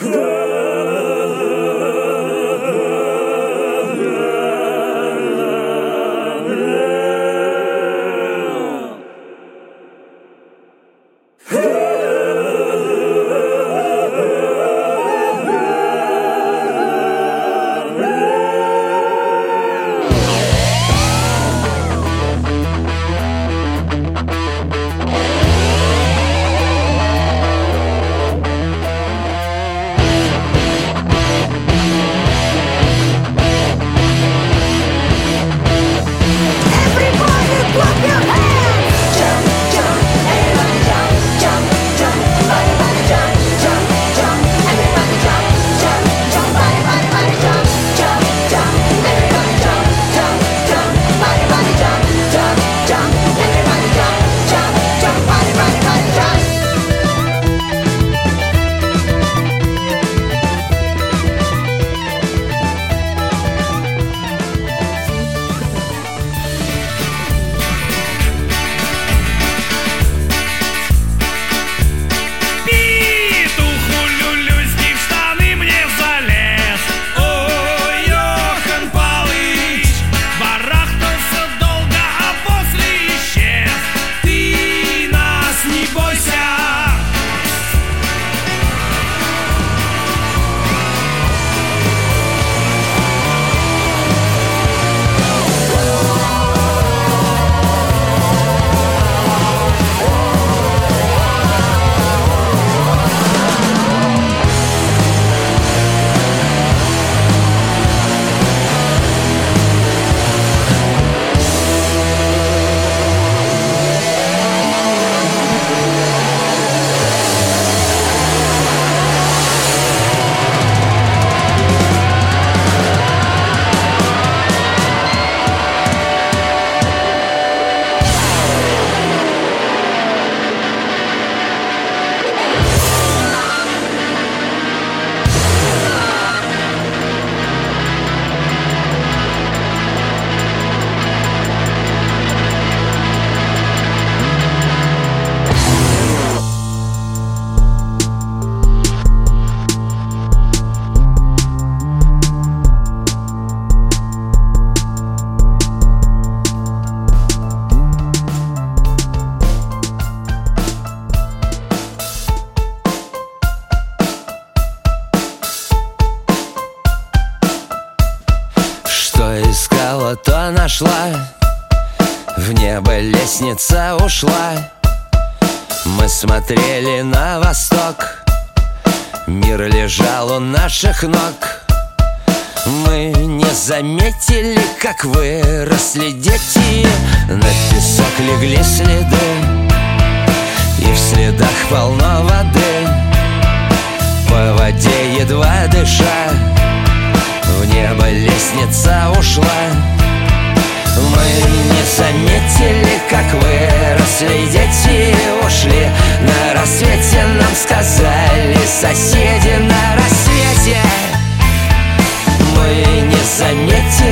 Yeah. ушла Мы смотрели на восток. Мир лежал у наших ног. Мы не заметили, как выросли дети. На песок легли следы. И в следах полно воды. По воде едва дыша. В небо лестница ушла мы не заметили, как выросли дети ушли. На рассвете нам сказали соседи на рассвете. Мы не заметили,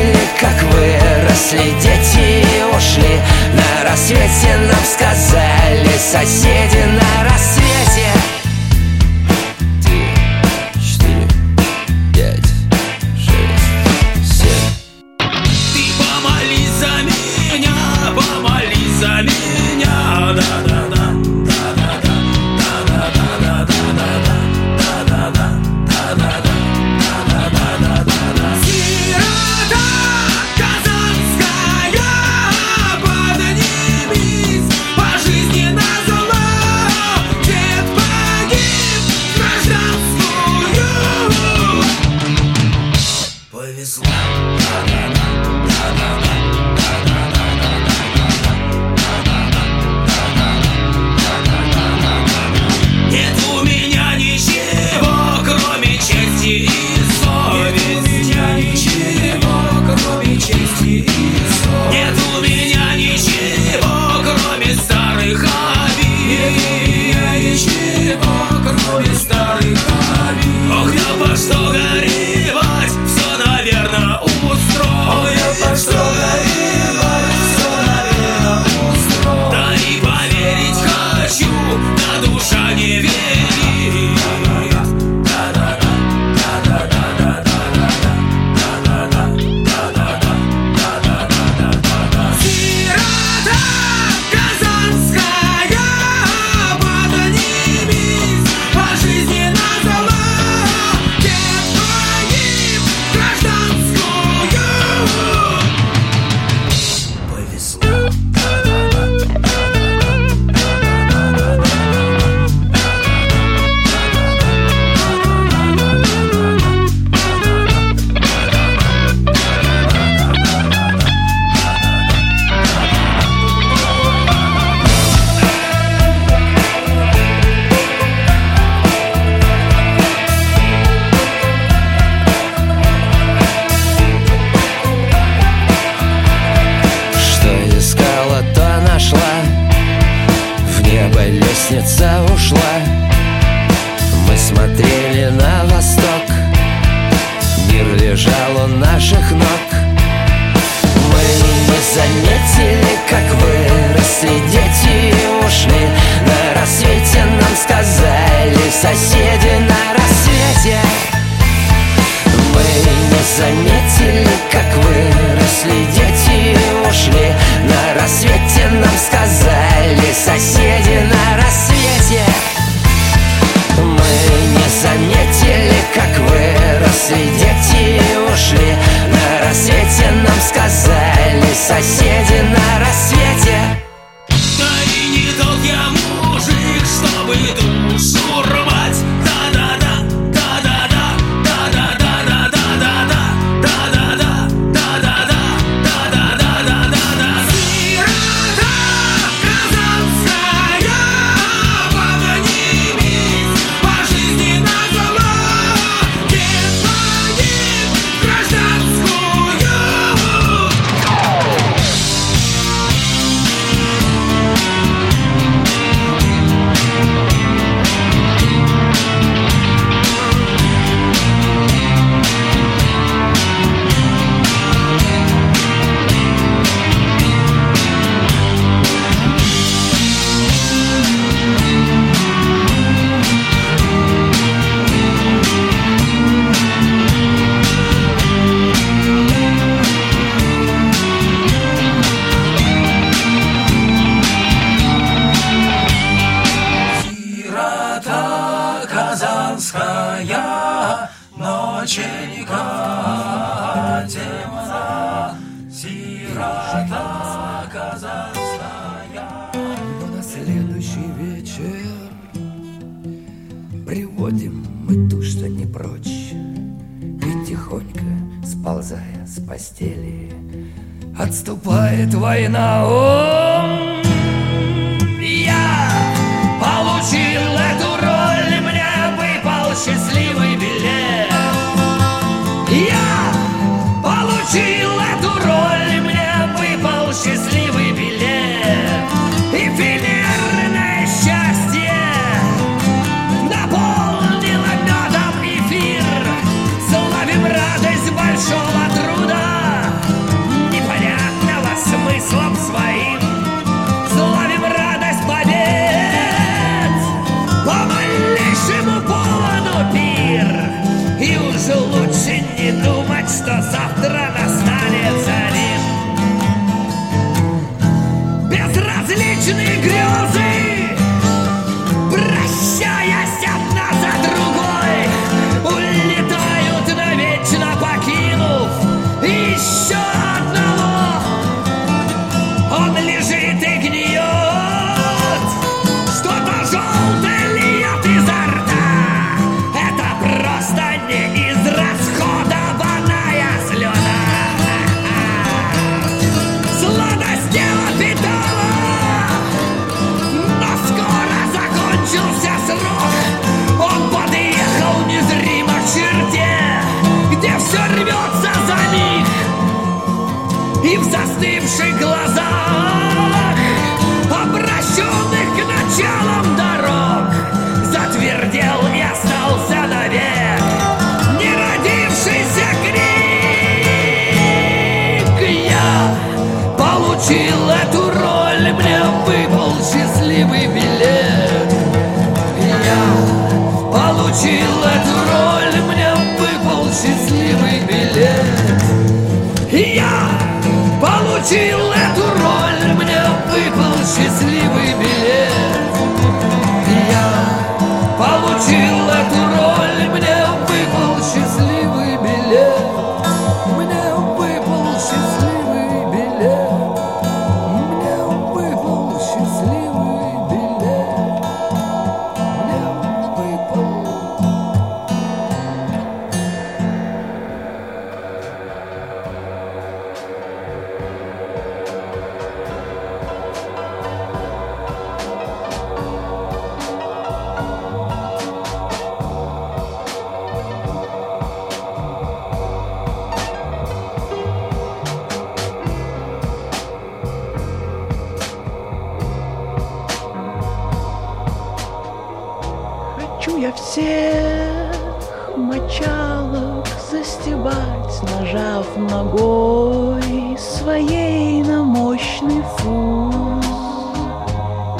ногой своей на мощный фуз.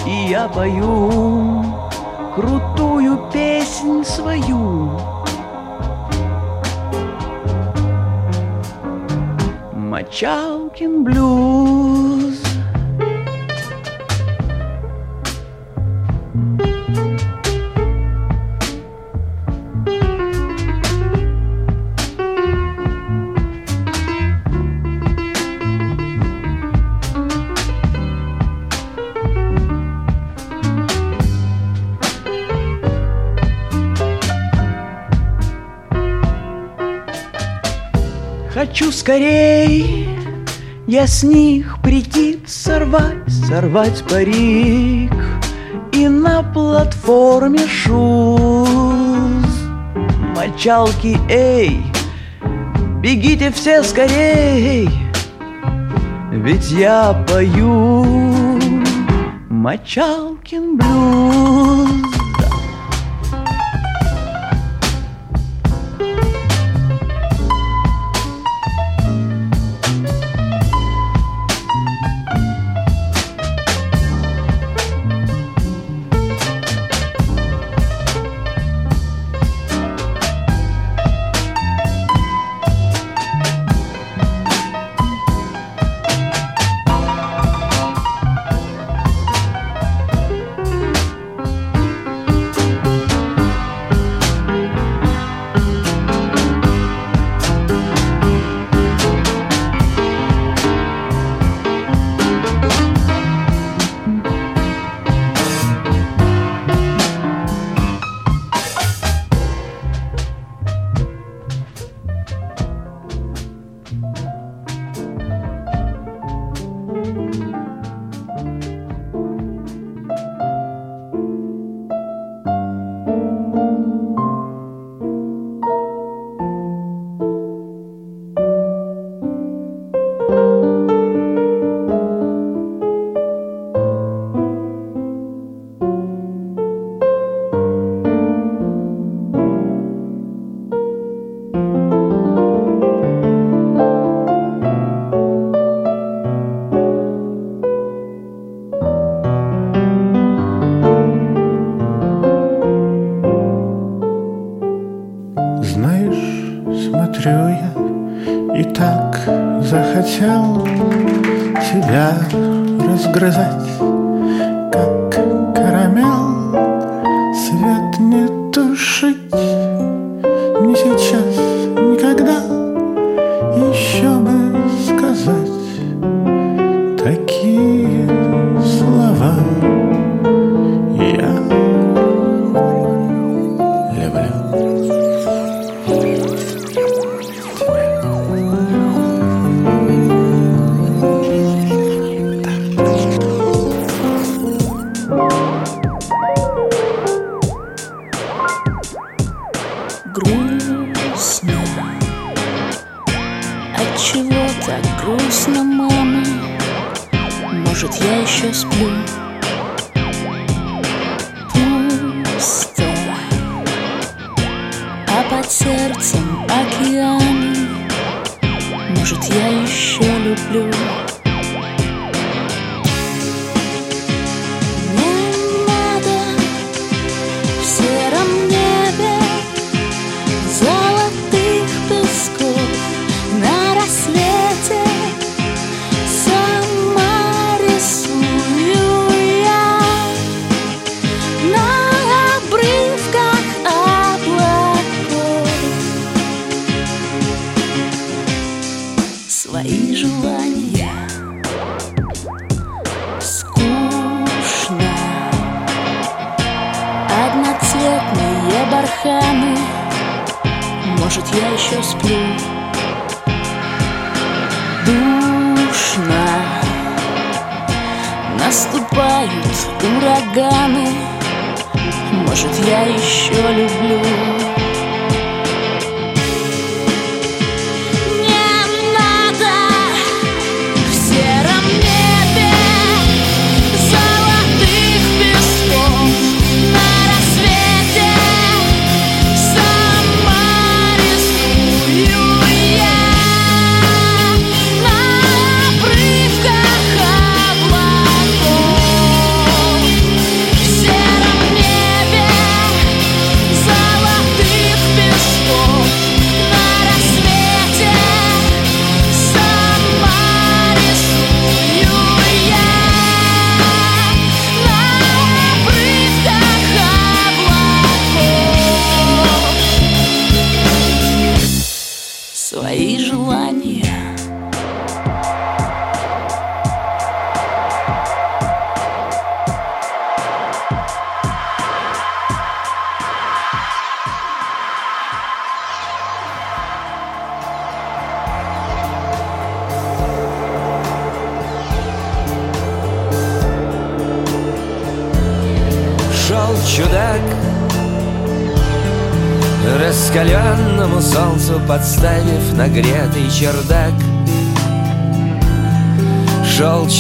И я пою крутую песнь свою. Мочалкин блюз. скорей Я с них прийти сорвать, сорвать парик. И на платформе шуз. Мочалки, эй, бегите все скорей. Ведь я пою Мочалкин блюз.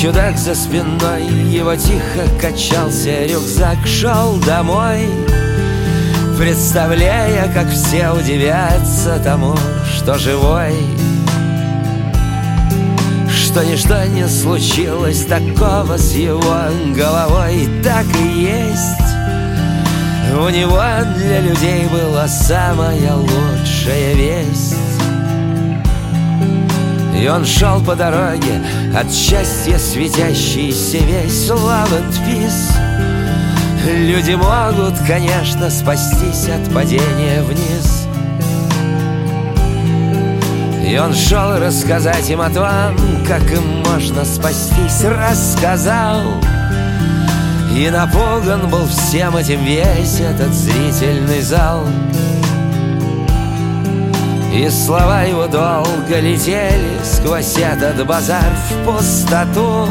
Чудак за спиной, его тихо качался рюкзак Шел домой, представляя, как все удивятся тому, что живой. Что ничто не случилось такого с его головой Так и есть. У него для людей была самая лучшая весть. И он шел по дороге от счастья светящийся весь Love Люди могут, конечно, спастись от падения вниз. И он шел рассказать им о том, как им можно спастись Рассказал. И напуган был всем этим весь этот зрительный зал И слова его долго летели сквозь этот базар в пустоту.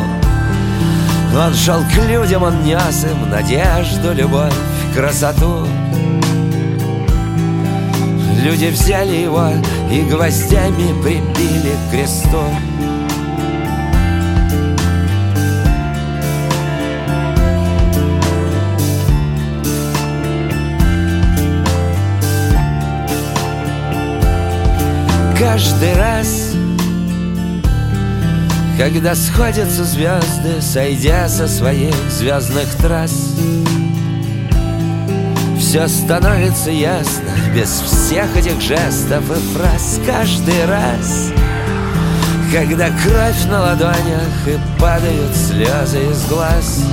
Он шел к людям, он нес им надежду, любовь, красоту. Люди взяли его и гвоздями прибили к кресту каждый раз Когда сходятся звезды, сойдя со своих звездных трасс. Все становится ясно без всех этих жестов и фраз. Каждый раз Когда кровь на ладонях и падают слезы из глаз.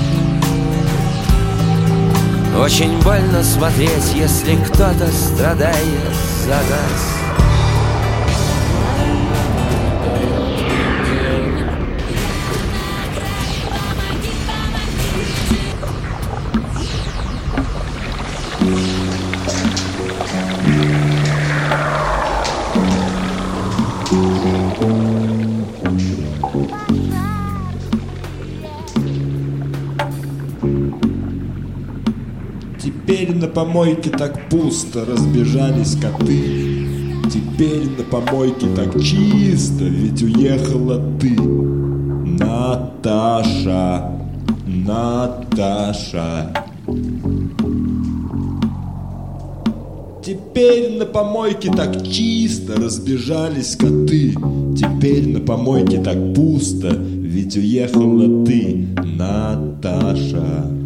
Очень больно смотреть, если кто-то страдает за нас помойке так пусто разбежались коты. Теперь на помойке так чисто, ведь уехала ты. Наташа, Наташа. Теперь на помойке так чисто разбежались коты. Теперь на помойке так пусто, ведь уехала ты, Наташа.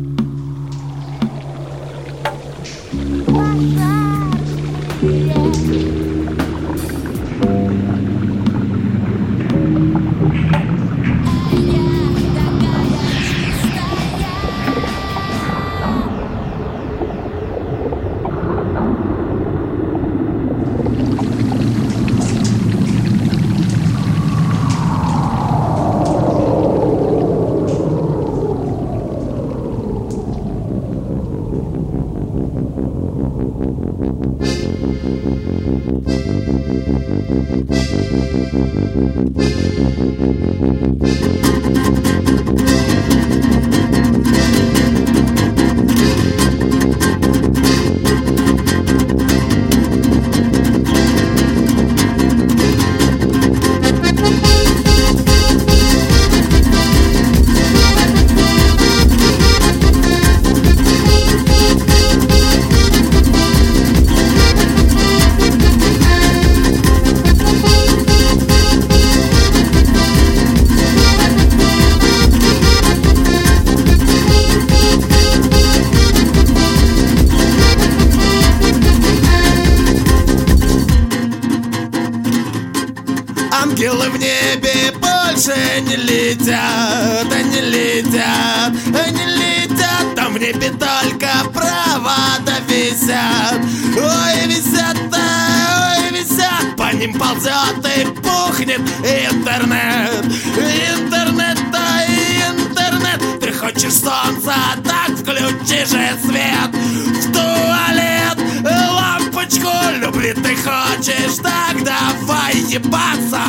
Ним ползет и пухнет интернет. Интернет, да интернет, ты хочешь солнца, так включи же свет в туалет. Лампочку любви ты хочешь, так давай ебаться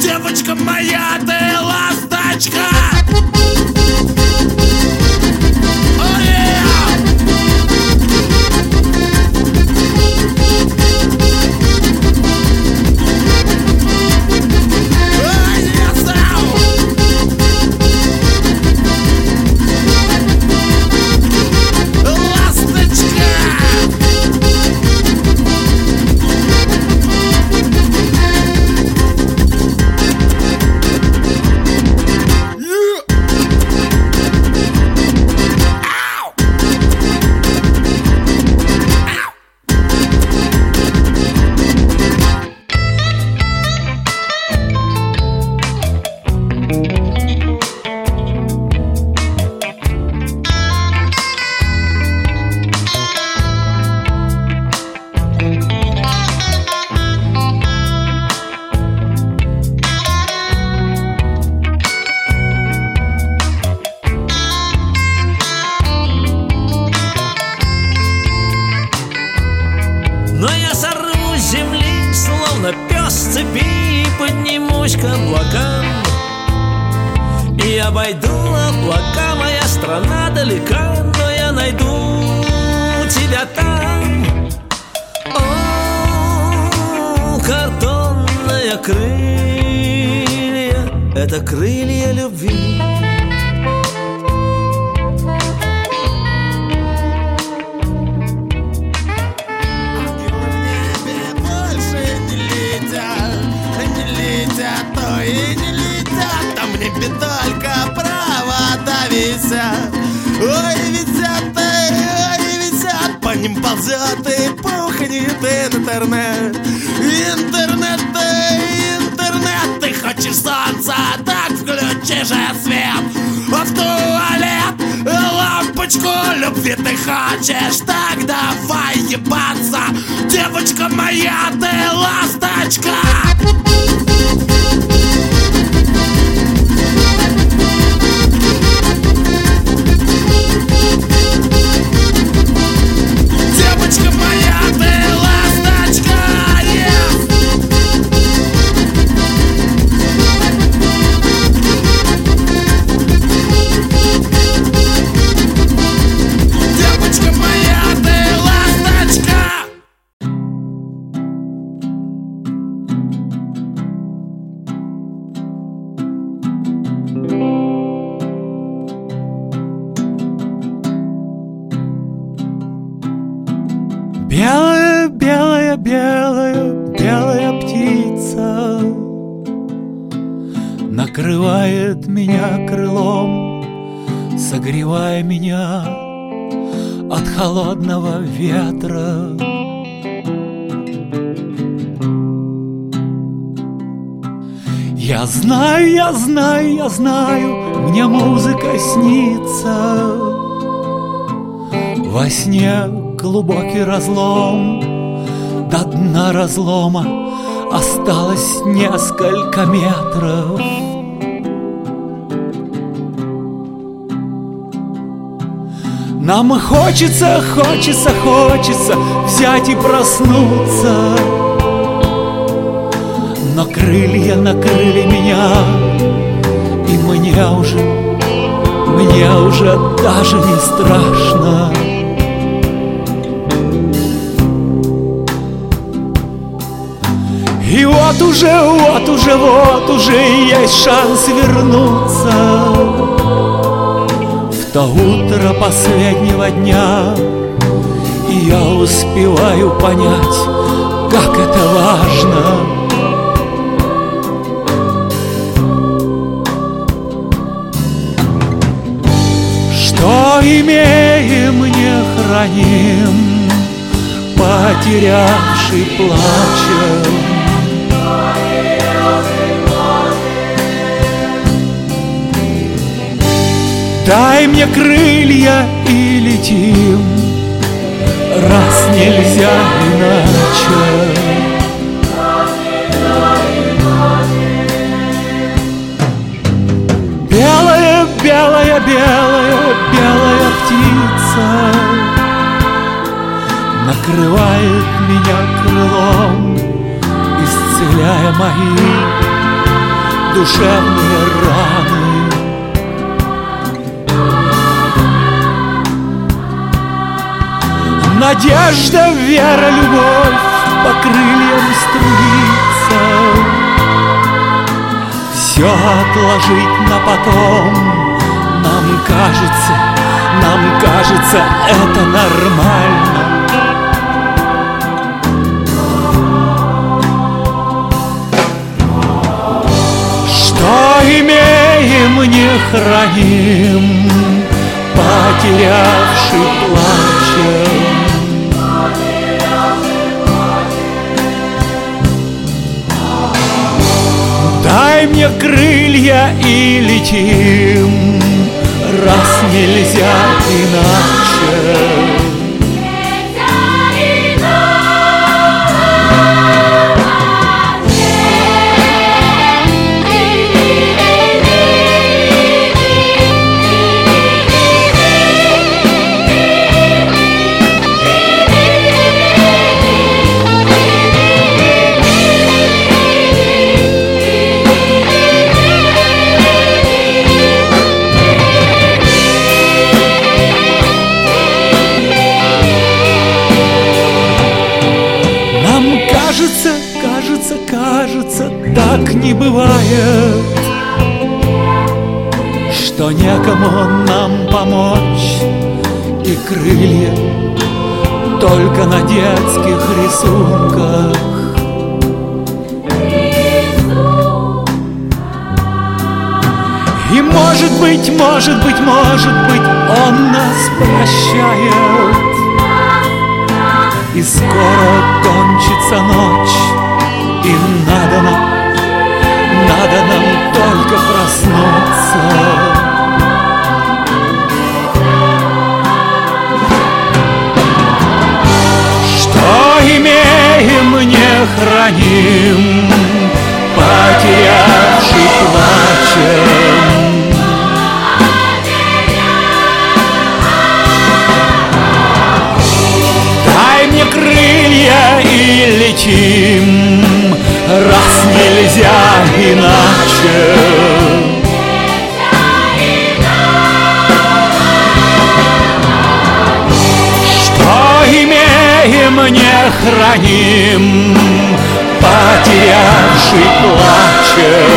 Девочка моя, ты ласточка картонные крылья Это крылья любви и не летят, там в небе только провода висят. Ой, висят, ой, ой, висят, по ним ползет и пухнет интернет Интернет, включи же свет. В туалет лампочку любви ты хочешь. Так давай ебаться Девочка моя, ты ласточка Я знаю, я знаю, я знаю, мне музыка снится. Во сне глубокий разлом, до дна разлома осталось несколько метров. Нам хочется, хочется, хочется взять и проснуться. Крылья накрыли меня, и мне уже, мне уже даже не страшно. И вот уже, вот уже, вот уже есть шанс вернуться. В то утро последнего дня И я успеваю понять, как это важно имеем, не храним. Потерявший плачем. Дай мне крылья и летим, раз нельзя иначе. Белая, белая, белая, белая птица Накрывает меня крылом, исцеляя мои душевные раны. Надежда, вера, любовь по крыльям струится Все отложить на потом Нам кажется, нам кажется, это нормально. Что имеем, не храним Потерявший плачем. Дай мне крылья и летим, раз нельзя иначе. Так не бывает, Что некому нам помочь и крылья только на детских рисунках. И может быть, может быть, может быть, он нас прощает. И скоро кончится ночь И надо нам, надо нам только проснуться. Что имеем, не храним Потерявший плачем Дай мне крылья и летим, раз нельзя иначе. Не храним, потерявший плачем.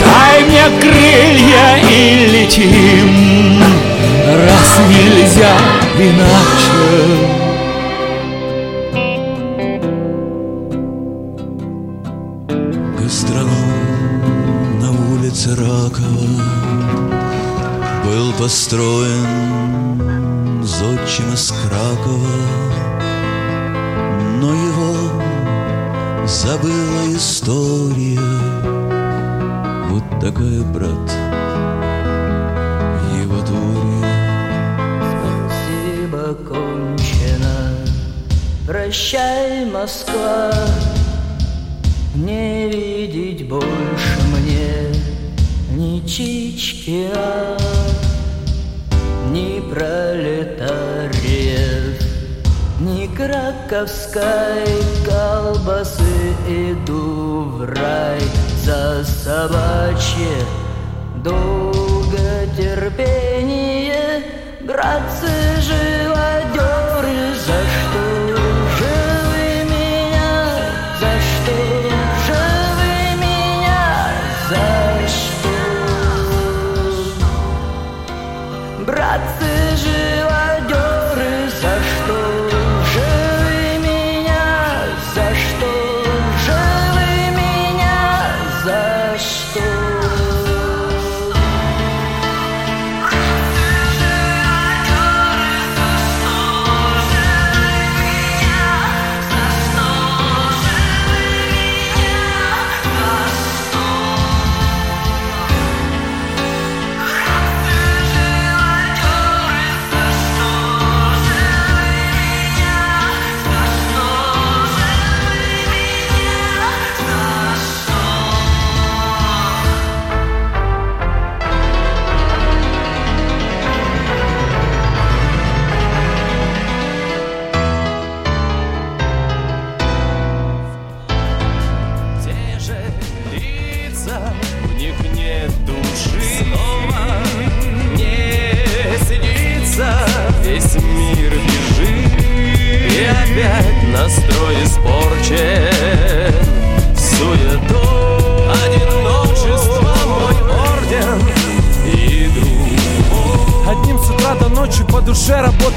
Дай мне крылья и летим, раз нельзя иначе. Гастроном на улице Ракова Был построен видеть больше мне ни Чичкина, ни пролетариев, ни краковской колбасы иду в рай за собачье долготерпение, братцы живодеры,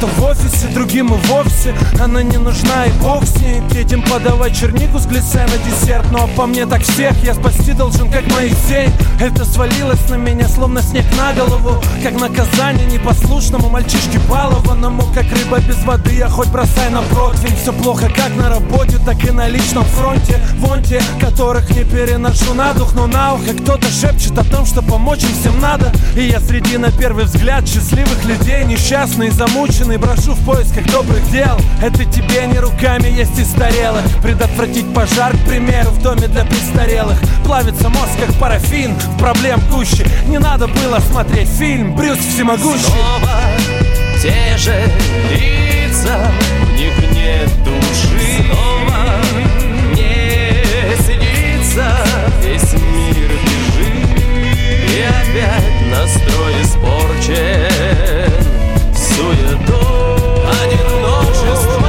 работа в офисе Другим и вовсе. Она не нужна и бог с ней Третьим подавать чернику с глисе на десерт. Ну а по мне так всех я спасти должен, как Моисей Это свалилось на меня, словно снег на голову. Как наказание непослушному мальчишке балованному. Как рыба без воды, я хоть бросай на противень. Все плохо как на работе, так и на личном фронте. Вон те, которых не переношу на дух Но на ухо кто-то шепчет о том, что помочь им всем надо. И я среди на первый взгляд счастливых людей Несчастный, замученный, брошу в поисках добрых дел. Это тебе не руками есть и старелых Предотвратить пожар, к примеру, в доме для престарелых. Плавится мозг, как парафин, в проблем гуще. Не надо было смотреть фильм «Брюс всемогущий» Снова те же лица, в них нет души. Снова не сидится, весь мир бежит. И опять настрой испорчен Суетой одиночество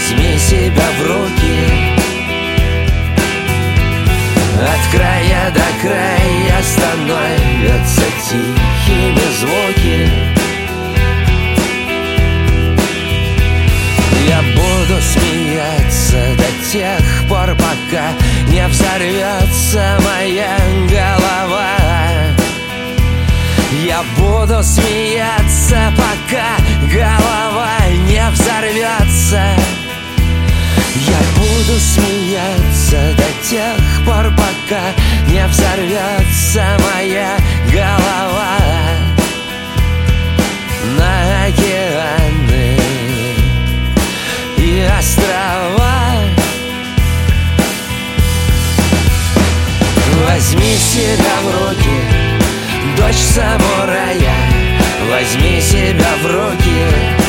Возьми себя в руки. От края до края становятся тихими звуки. Я буду смеяться до тех пор, пока не взорвется моя голова. Я буду смеяться, пока голова не взорвется буду смеяться до тех пор, пока не взорвется моя голова. На океаны и острова. Возьми себя в руки, дочь самурая. Возьми себя в руки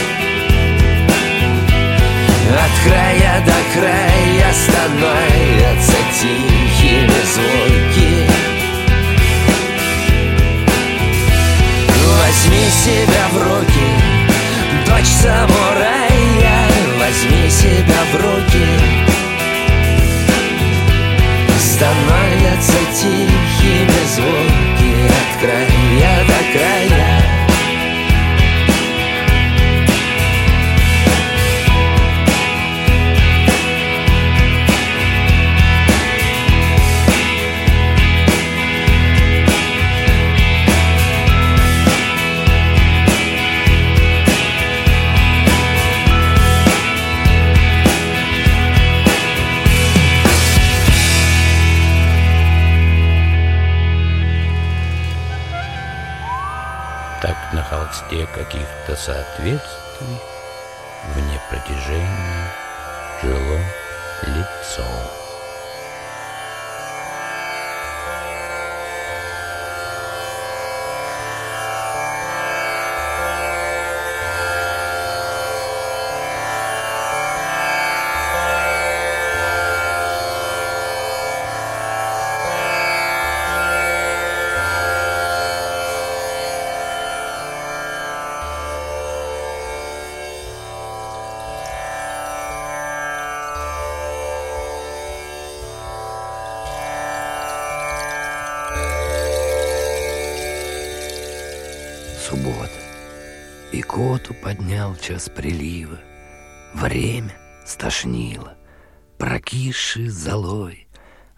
края до края становятся тихими звуки. Возьми себя в руки, дочь самурая. Возьми себя в руки. Становятся тихими звуки. От края до края Холсте каких-то соответствий Вне протяжения жило лицо. Час прилива. Время стошнило, прокисший золой.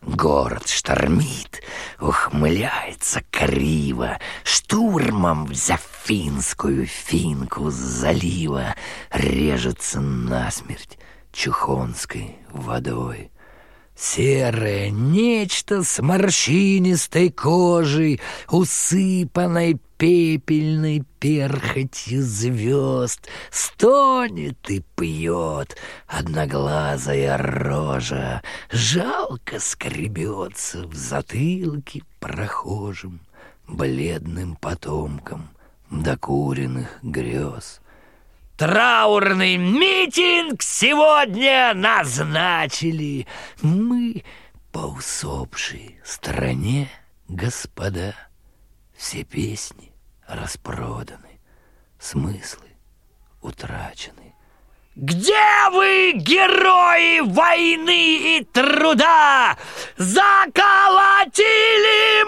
Город штормит, ухмыляется криво, Штурмом взяв финскую финку с залива, Режется насмерть чухонской водой. Серое нечто с морщинистой кожей, Усыпанной пепельной перхотью звезд, Стонет и пьет одноглазая рожа, Жалко скребется в затылке прохожим, Бледным потомкам докуренных грез. Траурный митинг сегодня назначили. Мы по усопшей стране, господа, все песни распроданы, смыслы утрачены. Где вы, герои войны и труда? Заколотили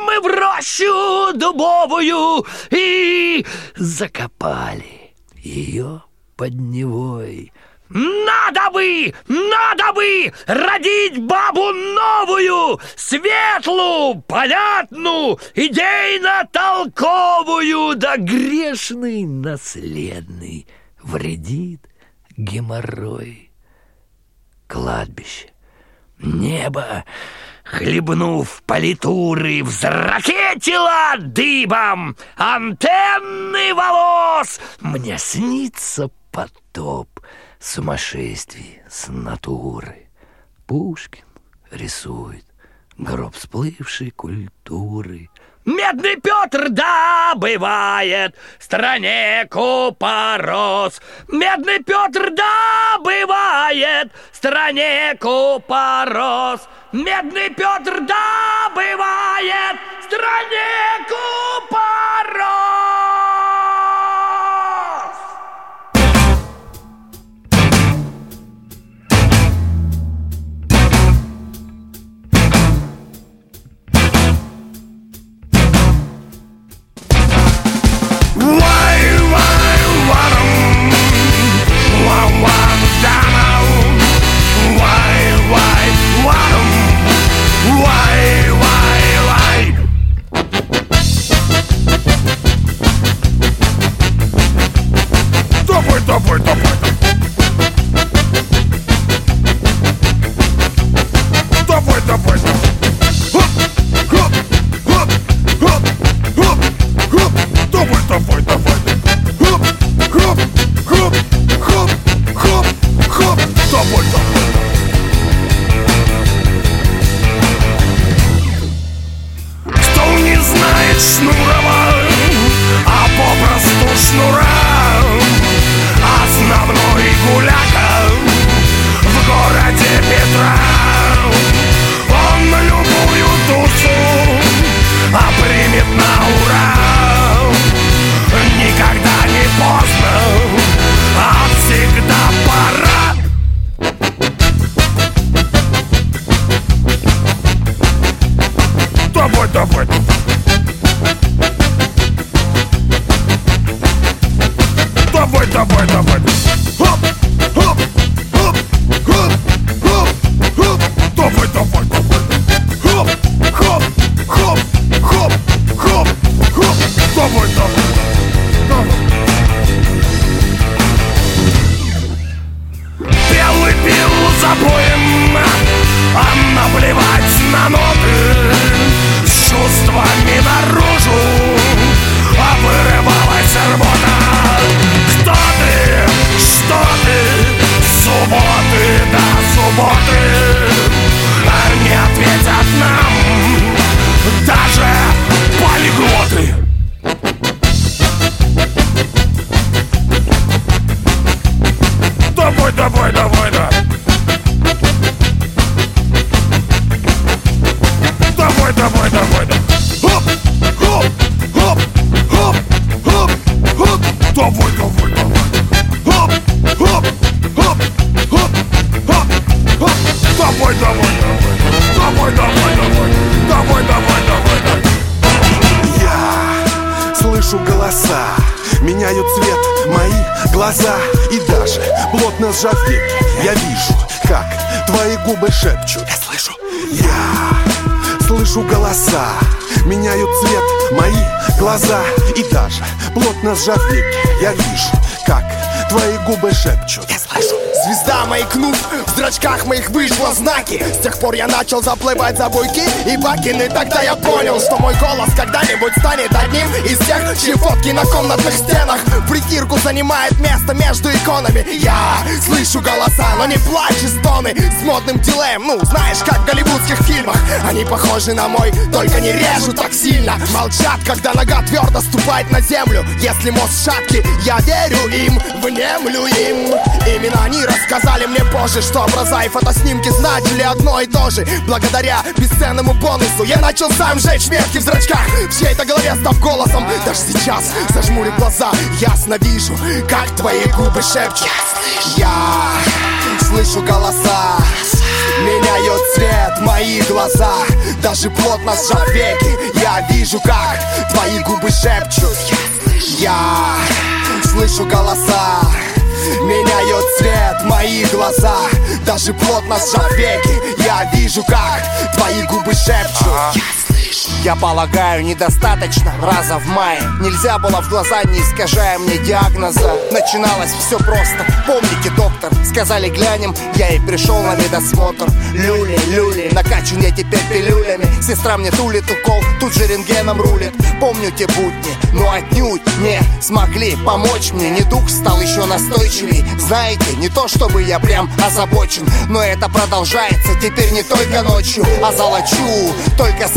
мы в рощу дубовую и закопали ее под Невой. Надо бы, надо бы родить бабу новую, светлую, понятную, идейно-толковую, да грешный наследный вредит геморрой. Кладбище, небо, хлебнув политуры, взракетила дыбом антенны волос. Мне снится потоп сумасшествий с натуры. Пушкин рисует гроб сплывшей культуры. Медный Петр добывает стране купорос. Медный Петр добывает стране купорос. Медный Петр добывает стране купорос. Сжав веки Я вижу, как твои губы шепчут. Я слышу. Я слышу голоса. Меняют цвет мои глаза. И даже плотно сжав веки Я вижу, как твои губы шепчут. Я слышу Звезда маякнув, в зрачках моих вышло знаки. С тех пор я начал заплывать за буйки и бакины. Тогда я понял, что мой голос когда-нибудь станет одним из тех Чьи фотки на комнатных стенах. В притирку занимает место между иконами. Я слышу голоса, но не плачь и стоны. С модным дилеем, ну знаешь, как в голливудских фильмах. Они похожи на мой, только не режут так сильно. Молчат, когда нога твердо ступает на землю. Если мост шаткий, я верю им, внемлю им. Именно они рассказали мне позже, что образа и фотоснимки значили одно и то же. Благодаря бесценному бонусу я начал сам жечь метки в зрачках. В чьей-то голове став голосом Даже сейчас, зажмурив глаза, ясно вижу, как твои губы шепчут. Я слышу голоса Меняют цвет мои глаза. Даже плотно сжав веки Я вижу, как твои губы шепчут. Я слышу голоса Меняют цвет мои глаза Даже плотно сжав веки Я вижу, как твои губы шепчут Я полагаю, недостаточно раза в мае. Нельзя было в глаза, не искажая мне диагноза. Начиналось все просто. Помните, доктор, сказали глянем. Я и пришел на медосмотр. Люли, люли, накачан я теперь пилюлями. Сестра мне тулит укол, тут же рентгеном рулит. Помню те будни, но отнюдь не смогли помочь мне. Недуг стал еще настойчивей. Знаете, не то чтобы я прям озабочен Но это продолжается теперь не только ночью. А золочу, только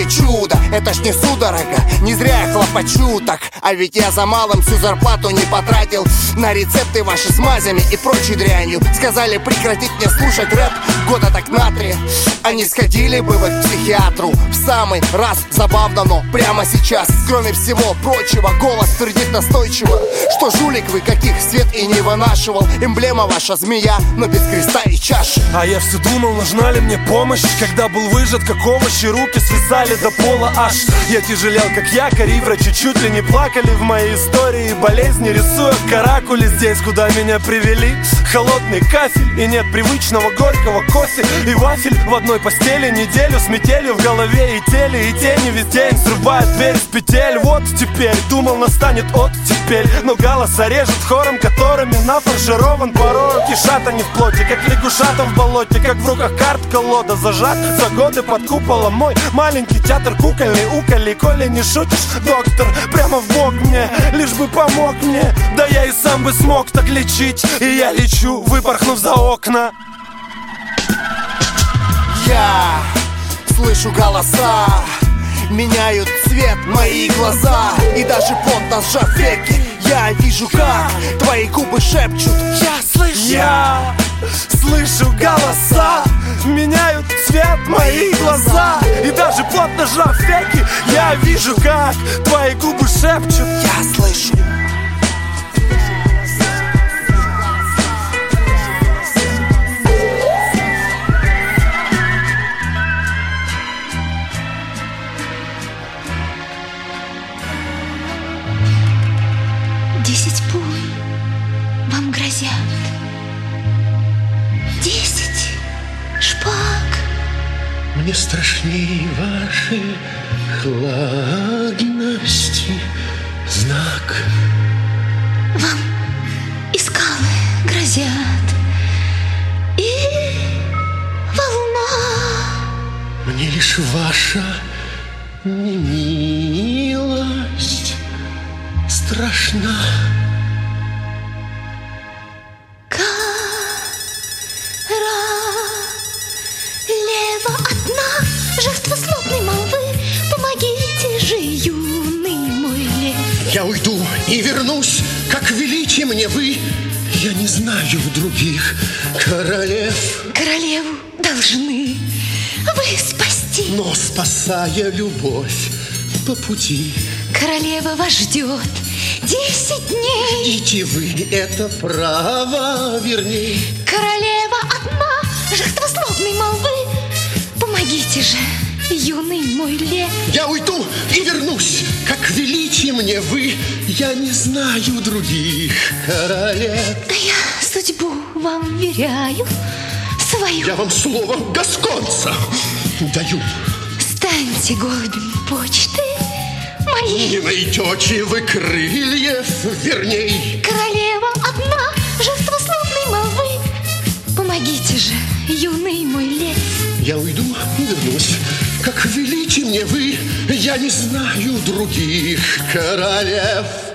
совершите чудо Это ж не судорога, не зря я хлопочу так. А ведь я за малым всю зарплату не потратил. На рецепты ваши с мазями и прочей дрянью. Сказали прекратить мне слушать рэп года так на три. Они сходили бы вы к психиатру. В самый раз забавно, но прямо сейчас. Кроме всего прочего, голос твердит настойчиво Что жулик вы, каких свет и не вынашивал. Эмблема ваша змея, но без креста и чаши. А я все думал, нужна ли мне помощь Когда был выжат, как овощи, руки свисали до пола аж. Я тяжелел, как якорь, и врачи чуть ли не плакали В моей истории. Болезни, рисуя каракули Здесь, куда меня привели. Холодный кафель и нет привычного горького кофе. И вафель в одной постели Неделю с метелью в голове и теле. И тени весь день срывают дверь с петель. Вот теперь, думал настанет от теперь Но голоса режет хором, которыми нафарширован порой Кишат они в плоти, как лягушата в болоте. Как в руках карт колода зажат. За годы под куполом мой маленький театр кукольный Уколи, коли не шутишь, доктор, прямо в бок мне Лишь бы помог мне, да я и сам бы смог так лечить И я лечу, выпорхнув за окна. Я слышу голоса Меняют цвет мои глаза И даже плотно сжав веки Я вижу, как твои губы шепчут. Я слышу. Я слышу голоса Меняют цвет мои глаза. И даже плотно сжав веки Я вижу, как твои губы шепчут. Я слышу Мне страшней ваши хладности знак. Вам и скалы грозят. И волна. Мне лишь ваша немилость страшна. Знаю других королев. Королеву должны вы спасти. Но спасая любовь по пути, Королева вас ждет десять дней. ждите вы это право верней. Королева одна, жертва злобной молвы. Помогите же, юный мой лев. Я уйду и вернусь, как велите мне вы. Я не знаю других королев. Да я вам веряю свою. Я вам слово гасконца даю. Станьте голубем почты моей. Не найдете вы крыльев, верней. Королева одна, жертва славной молвы. Помогите же, юный мой лев. Я уйду и вернусь, как велите мне вы. Я не знаю других королев.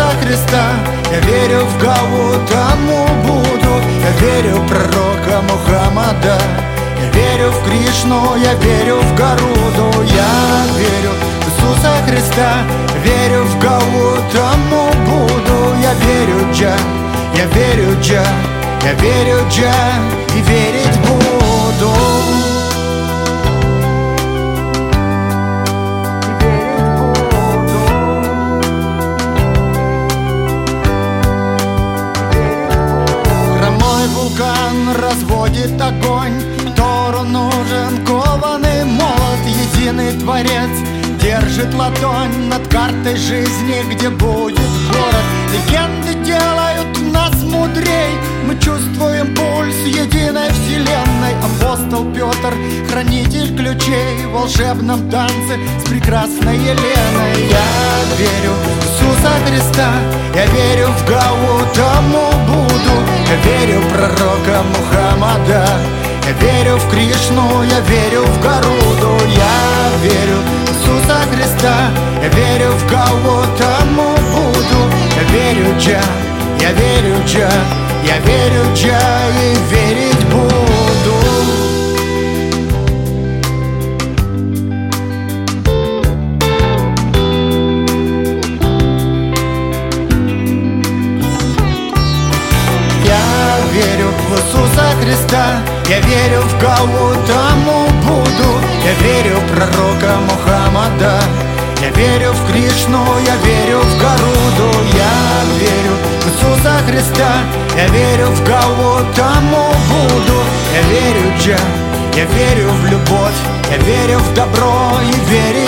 Иисуса Христа. Я верю в Гаутаму Буду Я верю в пророка Мухаммада. Я верю в Кришну, я верю в Гаруду. Я верю в Иисуса Христа. Верю в Гаутаму Буду Я верю Джа, я верю Джа. Я верю Джа. И верить буду разводит огонь. Тору нужен кованый молот Единый творец держит ладонь Над картой жизни, где будет город. Легенды делают мудрей. Мы чувствуем пульс единой вселенной. Апостол Петр, хранитель ключей В волшебном танце с прекрасной Еленой. Я верю в Иисуса Христа Я верю в Гаутаму Буду Я верю в пророка Мухаммада Я верю в Кришну, я верю в Гаруду. Я верю в Иисуса Христа Я верю в Гаутаму Буду Я верю Джа, я верю Джа Я верю Джа и верить буду. Я верю в Иисуса Христа Я верю в Гаутаму Буду. Я верю в пророка Мухаммада Я верю в Кришну, я верю в Гаруду я верю в любовь Я верю в добро и верить